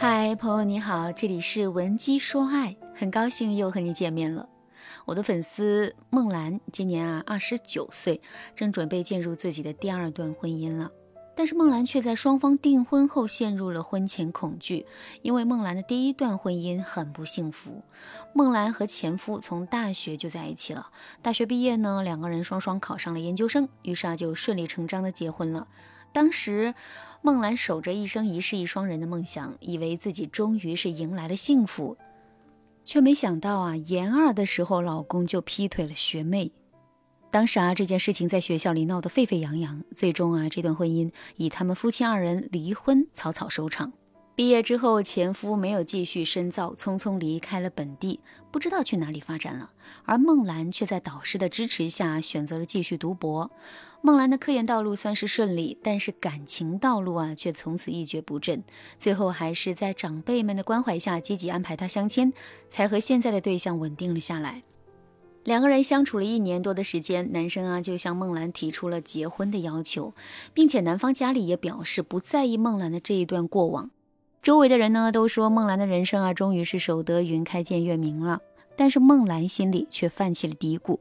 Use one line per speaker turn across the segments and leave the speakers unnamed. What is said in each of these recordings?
嗨，朋友你好，这里是文姬说爱，很高兴又和你见面了。我的粉丝梦兰今年啊二十九岁，正准备进入自己的第二段婚姻了。但是梦兰却在双方订婚后陷入了婚前恐惧，因为梦兰的第一段婚姻很不幸福。梦兰和前夫从大学就在一起了，大学毕业呢，两个人双双考上了研究生，于是啊就顺理成章的结婚了。当时孟兰守着一生一世一双人的梦想，以为自己终于是迎来了幸福，却没想到啊研二的时候老公就劈腿了学妹。当时啊，这件事情在学校里闹得沸沸扬扬，最终啊，这段婚姻以他们夫妻二人离婚草草收场。毕业之后，前夫没有继续深造，匆匆离开了本地，不知道去哪里发展了。而孟兰却在导师的支持下选择了继续读博。孟兰的科研道路算是顺利，但是感情道路啊，却从此一蹶不振。最后还是在长辈们的关怀下，积极安排她相亲，才和现在的对象稳定了下来。两个人相处了一年多的时间，男生啊就向孟兰提出了结婚的要求，并且男方家里也表示不在意孟兰的这一段过往。周围的人呢都说孟兰的人生啊终于是守得云开见月明了，但是孟兰心里却泛起了嘀咕：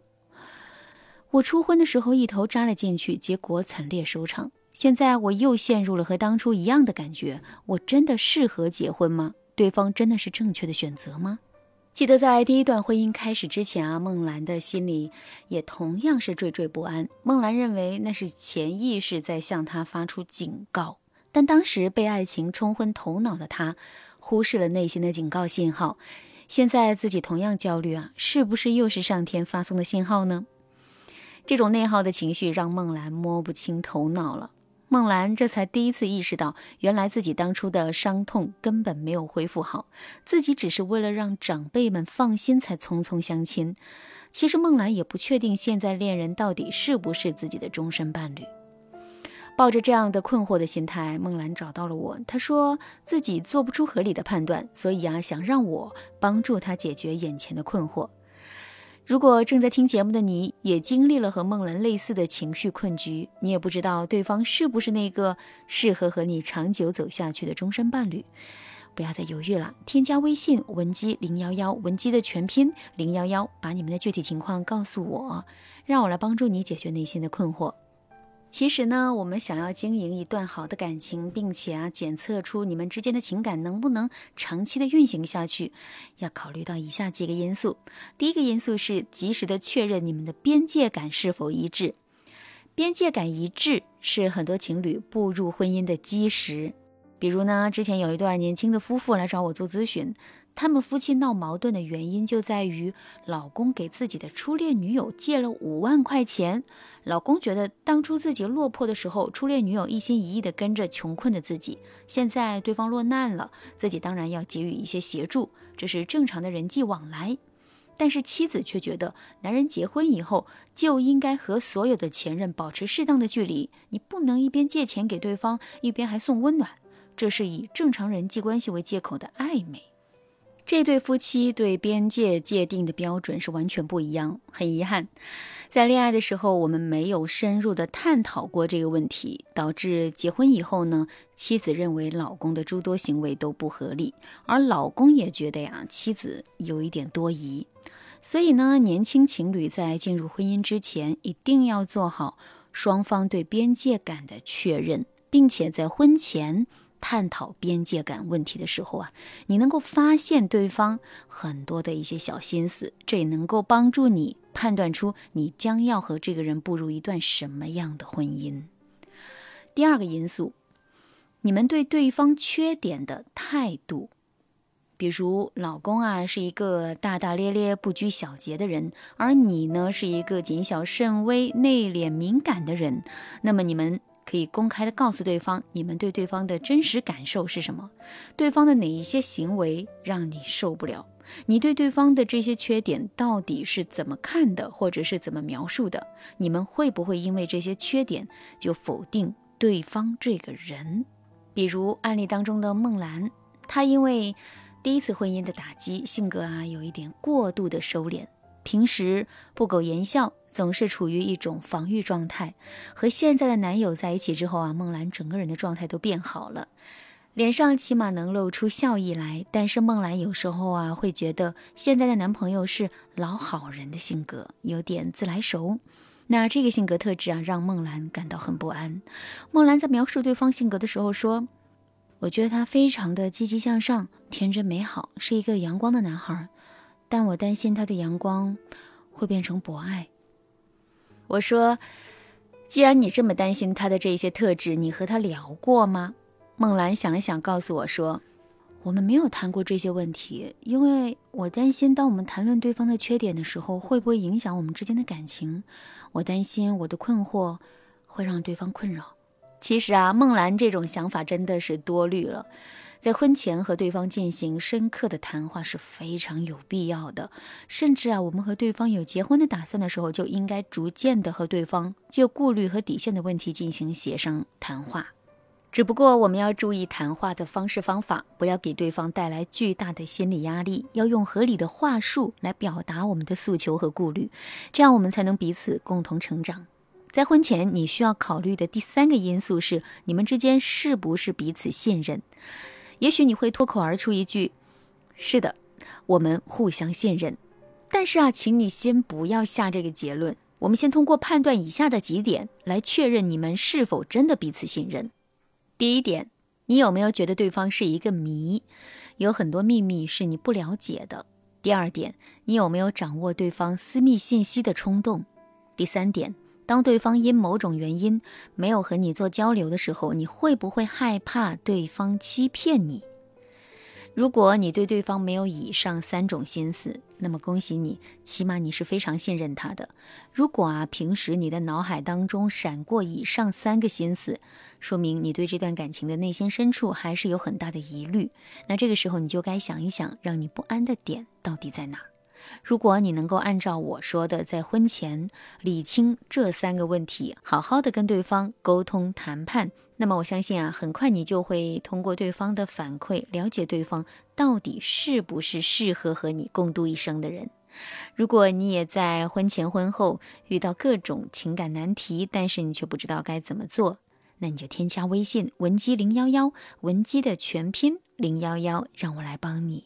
我初婚的时候一头扎了进去，结果惨烈收场。现在我又陷入了和当初一样的感觉，我真的适合结婚吗？对方真的是正确的选择吗？记得在第一段婚姻开始之前啊，孟兰的心里也同样是惴惴不安。孟兰认为那是潜意识在向她发出警告，但当时被爱情冲昏头脑的他，忽视了内心的警告信号。现在自己同样焦虑啊，是不是又是上天发送的信号呢？这种内耗的情绪让孟兰摸不清头脑了。孟兰这才第一次意识到，原来自己当初的伤痛根本没有恢复好，自己只是为了让长辈们放心才匆匆相亲。其实孟兰也不确定现在恋人到底是不是自己的终身伴侣。抱着这样的困惑的心态，孟兰找到了我。她说自己做不出合理的判断，所以啊，想让我帮助她解决眼前的困惑。如果正在听节目的你也经历了和梦兰类似的情绪困局，你也不知道对方是不是那个适合和你长久走下去的终身伴侣，不要再犹豫了，添加微信文姬零幺幺，文姬的全拼零幺幺，把你们的具体情况告诉我，让我来帮助你解决内心的困惑。其实呢，我们想要经营一段好的感情，并且啊检测出你们之间的情感能不能长期的运行下去，要考虑到以下几个因素。第一个因素是及时的确认你们的边界感是否一致。边界感一致是很多情侣步入婚姻的基石。比如呢，之前有一段年轻的夫妇来找我做咨询。他们夫妻闹矛盾的原因就在于老公给自己的初恋女友借了五万块钱。老公觉得当初自己落魄的时候，初恋女友一心一意的跟着穷困的自己，现在对方落难了，自己当然要给予一些协助，这是正常的人际往来。但是妻子却觉得，男人结婚以后就应该和所有的前任保持适当的距离，你不能一边借钱给对方，一边还送温暖，这是以正常人际关系为借口的暧昧。这对夫妻对边界界定的标准是完全不一样。很遗憾，在恋爱的时候，我们没有深入的探讨过这个问题，导致结婚以后呢，妻子认为老公的诸多行为都不合理，而老公也觉得呀，妻子有一点多疑。所以呢，年轻情侣在进入婚姻之前，一定要做好双方对边界感的确认，并且在婚前。探讨边界感问题的时候啊，你能够发现对方很多的一些小心思，这也能够帮助你判断出你将要和这个人步入一段什么样的婚姻。第二个因素，你们对对方缺点的态度，比如老公啊是一个大大咧咧、不拘小节的人，而你呢是一个谨小慎微、内敛敏感的人，那么你们。可以公开的告诉对方，你们对对方的真实感受是什么？对方的哪一些行为让你受不了？你对对方的这些缺点到底是怎么看的，或者是怎么描述的？你们会不会因为这些缺点就否定对方这个人？比如案例当中的孟兰，她因为第一次婚姻的打击，性格啊有一点过度的收敛，平时不苟言笑。总是处于一种防御状态。和现在的男友在一起之后啊，孟兰整个人的状态都变好了。脸上起码能露出笑意来。但是孟兰有时候啊，会觉得现在的男朋友是老好人的性格，有点自来熟。那这个性格特质啊，让孟兰感到很不安。孟兰在描述对方性格的时候说：“我觉得他非常的积极向上、天真美好，是一个阳光的男孩。但我担心他的阳光会变成博爱。”我说：“既然你这么担心他的这些特质，你和他聊过吗？”孟兰想了想，告诉我说：“我们没有谈过这些问题，因为我担心，当我们谈论对方的缺点的时候，会不会影响我们之间的感情？”我担心我的困惑会让对方困扰。其实啊，孟兰这种想法真的是多虑了。在婚前和对方进行深刻的谈话是非常有必要的。甚至啊，我们和对方有结婚的打算的时候，就应该逐渐的和对方就顾虑和底线的问题进行协商谈话。只不过我们要注意谈话的方式方法，不要给对方带来巨大的心理压力，要用合理的话术来表达我们的诉求和顾虑，这样我们才能彼此共同成长。在婚前，你需要考虑的第三个因素是你们之间是不是彼此信任。也许你会脱口而出一句：“是的，我们互相信任。”但是啊，请你先不要下这个结论。我们先通过判断以下的几点来确认你们是否真的彼此信任。第一点，你有没有觉得对方是一个谜，有很多秘密是你不了解的？第二点，你有没有掌握对方私密信息的冲动？第三点，当对方因某种原因没有和你做交流的时候，你会不会害怕对方欺骗你？如果你对对方没有以上三种心思，那么恭喜你，起码你是非常信任他的。如果啊，平时你的脑海当中闪过以上三个心思，说明你对这段感情的内心深处还是有很大的疑虑。那这个时候你就该想一想，让你不安的点到底在哪儿。如果你能够按照我说的，在婚前理清这三个问题，好好的跟对方沟通谈判，那么我相信啊，很快你就会通过对方的反馈，了解对方到底是不是适合和你共度一生的人。如果你也在婚前婚后遇到各种情感难题，但是你却不知道该怎么做，那你就添加微信文姬零幺幺，文姬的全拼零幺幺，让我来帮你。